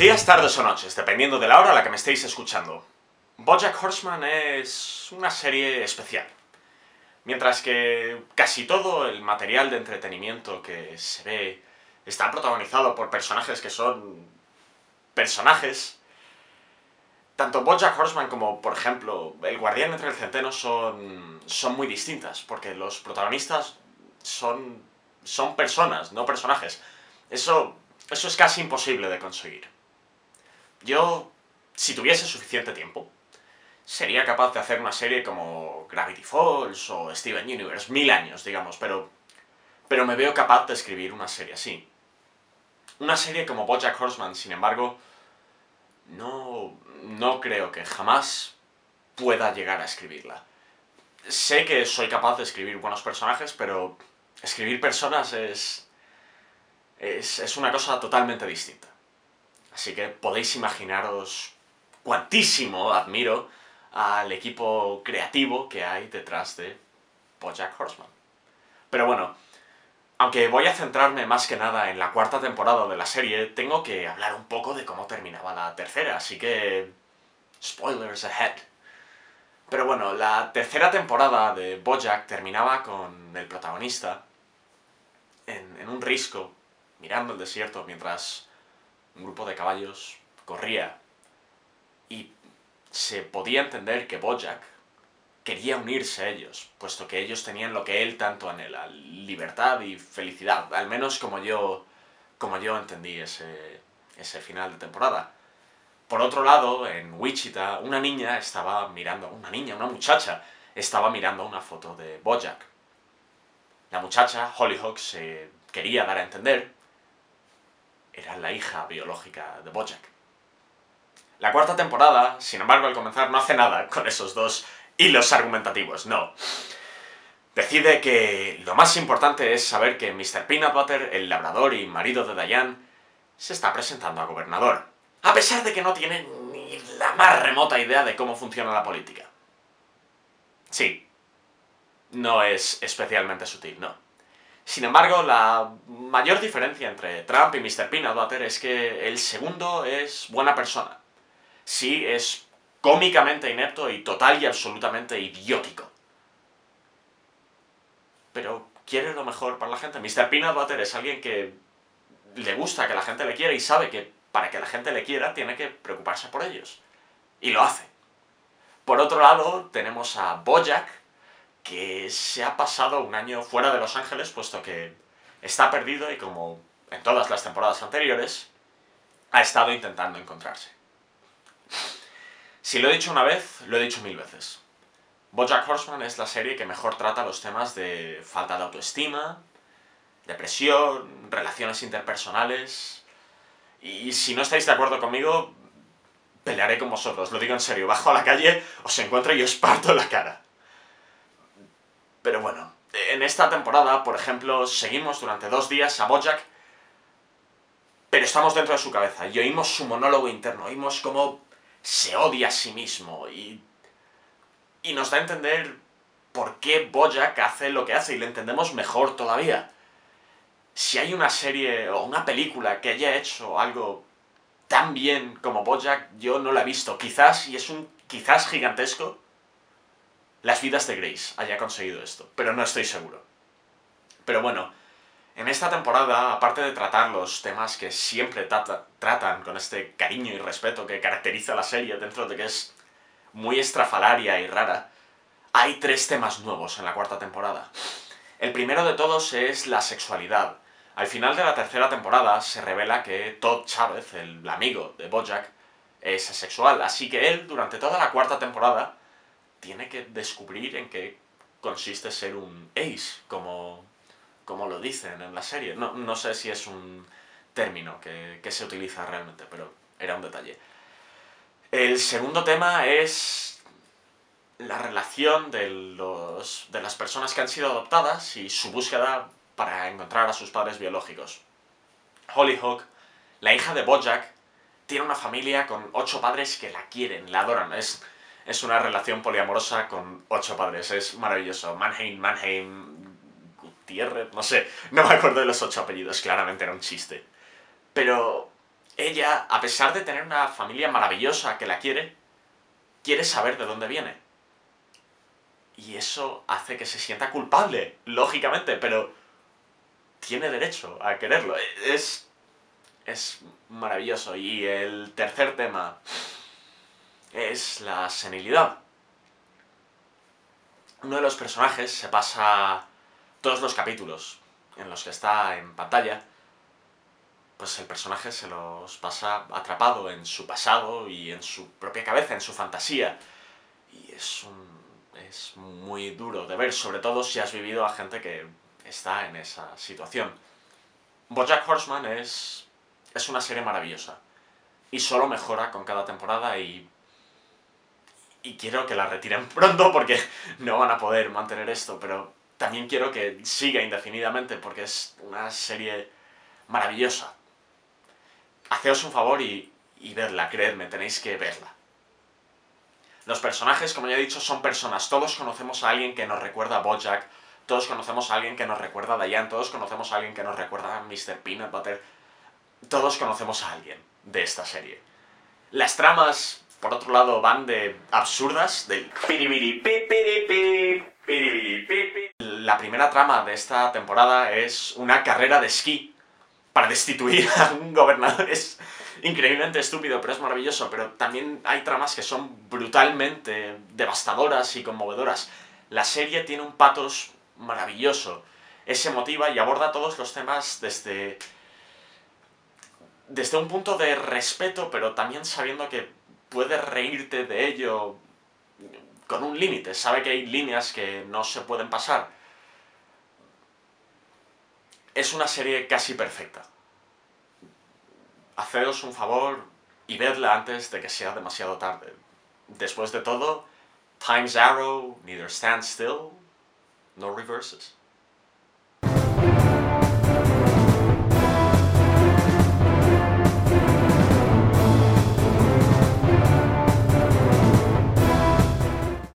días, tardes o noches, dependiendo de la hora a la que me estéis escuchando. Bojack Horseman es una serie especial. Mientras que casi todo el material de entretenimiento que se ve está protagonizado por personajes que son personajes, tanto Bojack Horseman como, por ejemplo, El Guardián entre el Centeno son, son muy distintas, porque los protagonistas son, son personas, no personajes. Eso, eso es casi imposible de conseguir. Yo, si tuviese suficiente tiempo, sería capaz de hacer una serie como Gravity Falls o Steven Universe, mil años, digamos, pero, pero me veo capaz de escribir una serie así. Una serie como Bojack Horseman, sin embargo, no, no creo que jamás pueda llegar a escribirla. Sé que soy capaz de escribir buenos personajes, pero escribir personas es, es, es una cosa totalmente distinta. Así que podéis imaginaros cuantísimo admiro al equipo creativo que hay detrás de Bojack Horseman. Pero bueno, aunque voy a centrarme más que nada en la cuarta temporada de la serie, tengo que hablar un poco de cómo terminaba la tercera, así que... Spoilers ahead. Pero bueno, la tercera temporada de Bojack terminaba con el protagonista en, en un risco, mirando el desierto mientras un grupo de caballos corría y se podía entender que Bojack quería unirse a ellos, puesto que ellos tenían lo que él tanto anhela, libertad y felicidad, al menos como yo, como yo entendí ese, ese final de temporada. Por otro lado, en Wichita, una niña estaba mirando, una niña, una muchacha, estaba mirando una foto de Bojack. La muchacha, Hollyhock, se quería dar a entender, era la hija biológica de Bojack. La cuarta temporada, sin embargo, al comenzar no hace nada con esos dos hilos argumentativos, no. Decide que lo más importante es saber que Mr. Peanut Butter, el labrador y marido de Diane, se está presentando a gobernador. A pesar de que no tiene ni la más remota idea de cómo funciona la política. Sí. No es especialmente sutil, no. Sin embargo, la mayor diferencia entre Trump y Mr. Peanut Butter es que el segundo es buena persona. Sí, es cómicamente inepto y total y absolutamente idiótico. Pero quiere lo mejor para la gente. Mr. Peanut Butter es alguien que le gusta que la gente le quiera y sabe que para que la gente le quiera tiene que preocuparse por ellos. Y lo hace. Por otro lado, tenemos a Bojack, que se ha pasado un año fuera de Los Ángeles, puesto que está perdido y como en todas las temporadas anteriores, ha estado intentando encontrarse. Si lo he dicho una vez, lo he dicho mil veces. Bojack Horseman es la serie que mejor trata los temas de falta de autoestima, depresión, relaciones interpersonales... Y si no estáis de acuerdo conmigo, pelearé con vosotros, lo digo en serio. Bajo a la calle, os encuentro y os parto la cara. Pero bueno, en esta temporada, por ejemplo, seguimos durante dos días a Bojack, pero estamos dentro de su cabeza y oímos su monólogo interno, oímos cómo se odia a sí mismo y, y nos da a entender por qué Bojack hace lo que hace y le entendemos mejor todavía. Si hay una serie o una película que haya hecho algo tan bien como Bojack, yo no la he visto. Quizás, y es un quizás gigantesco, las vidas de Grace haya conseguido esto, pero no estoy seguro. Pero bueno, en esta temporada, aparte de tratar los temas que siempre trata, tratan con este cariño y respeto que caracteriza la serie dentro de que es muy estrafalaria y rara, hay tres temas nuevos en la cuarta temporada. El primero de todos es la sexualidad. Al final de la tercera temporada se revela que Todd Chávez, el amigo de Bojack, es asexual, así que él, durante toda la cuarta temporada, tiene que descubrir en qué consiste ser un ace, como, como lo dicen en la serie. No, no sé si es un término que, que se utiliza realmente, pero era un detalle. El segundo tema es la relación de, los, de las personas que han sido adoptadas y su búsqueda para encontrar a sus padres biológicos. Hollyhock, la hija de Bojack, tiene una familia con ocho padres que la quieren, la adoran. Es, es una relación poliamorosa con ocho padres. Es maravilloso. Mannheim, Mannheim, Gutiérrez, no sé. No me acuerdo de los ocho apellidos, claramente era un chiste. Pero ella, a pesar de tener una familia maravillosa que la quiere, quiere saber de dónde viene. Y eso hace que se sienta culpable, lógicamente, pero tiene derecho a quererlo. Es, es maravilloso. Y el tercer tema es la senilidad. Uno de los personajes se pasa todos los capítulos en los que está en pantalla, pues el personaje se los pasa atrapado en su pasado y en su propia cabeza, en su fantasía. Y es es muy duro de ver, sobre todo si has vivido a gente que está en esa situación. Bojack Horseman es, es una serie maravillosa. Y solo mejora con cada temporada y... Y quiero que la retiren pronto porque no van a poder mantener esto, pero también quiero que siga indefinidamente porque es una serie maravillosa. Haceos un favor y, y verla, creedme, tenéis que verla. Los personajes, como ya he dicho, son personas. Todos conocemos a alguien que nos recuerda a Bojack, todos conocemos a alguien que nos recuerda a Diane, todos conocemos a alguien que nos recuerda a Mr. Peanut Butter. Todos conocemos a alguien de esta serie. Las tramas, por otro lado, van de absurdas, del... La primera trama de esta temporada es una carrera de esquí para destituir a un gobernador. Es increíblemente estúpido, pero es maravilloso. Pero también hay tramas que son brutalmente devastadoras y conmovedoras. La serie tiene un patos maravilloso. Es emotiva y aborda todos los temas desde, desde un punto de respeto, pero también sabiendo que puedes reírte de ello con un límite. Sabe que hay líneas que no se pueden pasar. Es una serie casi perfecta. Haceos un favor y vedla antes de que sea demasiado tarde. Después de todo, Time's Arrow neither stands still no reverses.